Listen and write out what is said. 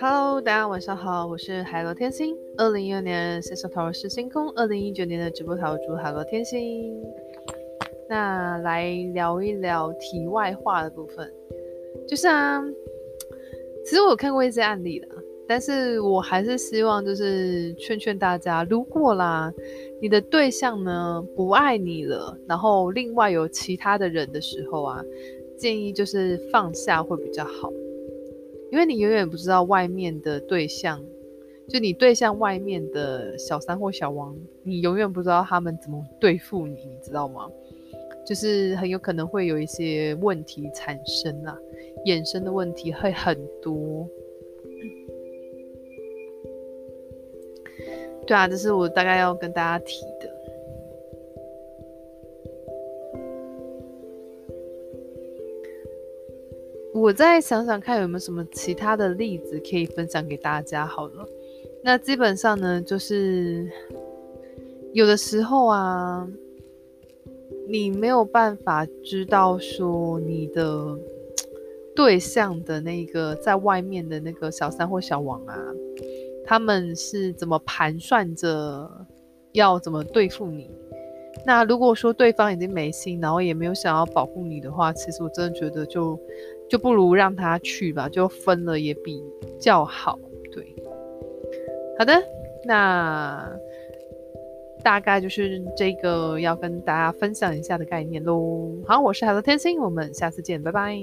Hello，大家晚上好，我是海螺天星。二零一二年线上塔罗是星空，二零一九年的直播塔罗主海螺天星。那来聊一聊题外话的部分，就是啊，其实我有看过一些案例的，但是我还是希望就是劝劝大家，如果啦，你的对象呢不爱你了，然后另外有其他的人的时候啊，建议就是放下会比较好。因为你永远不知道外面的对象，就你对象外面的小三或小王，你永远不知道他们怎么对付你，你知道吗？就是很有可能会有一些问题产生啊，衍生的问题会很多。对啊，这是我大概要跟大家提的。我再想想看有没有什么其他的例子可以分享给大家好了。那基本上呢，就是有的时候啊，你没有办法知道说你的对象的那个在外面的那个小三或小王啊，他们是怎么盘算着要怎么对付你。那如果说对方已经没心，然后也没有想要保护你的话，其实我真的觉得就。就不如让他去吧，就分了也比较好。对，好的，那大概就是这个要跟大家分享一下的概念喽。好，我是海螺天星，我们下次见，拜拜。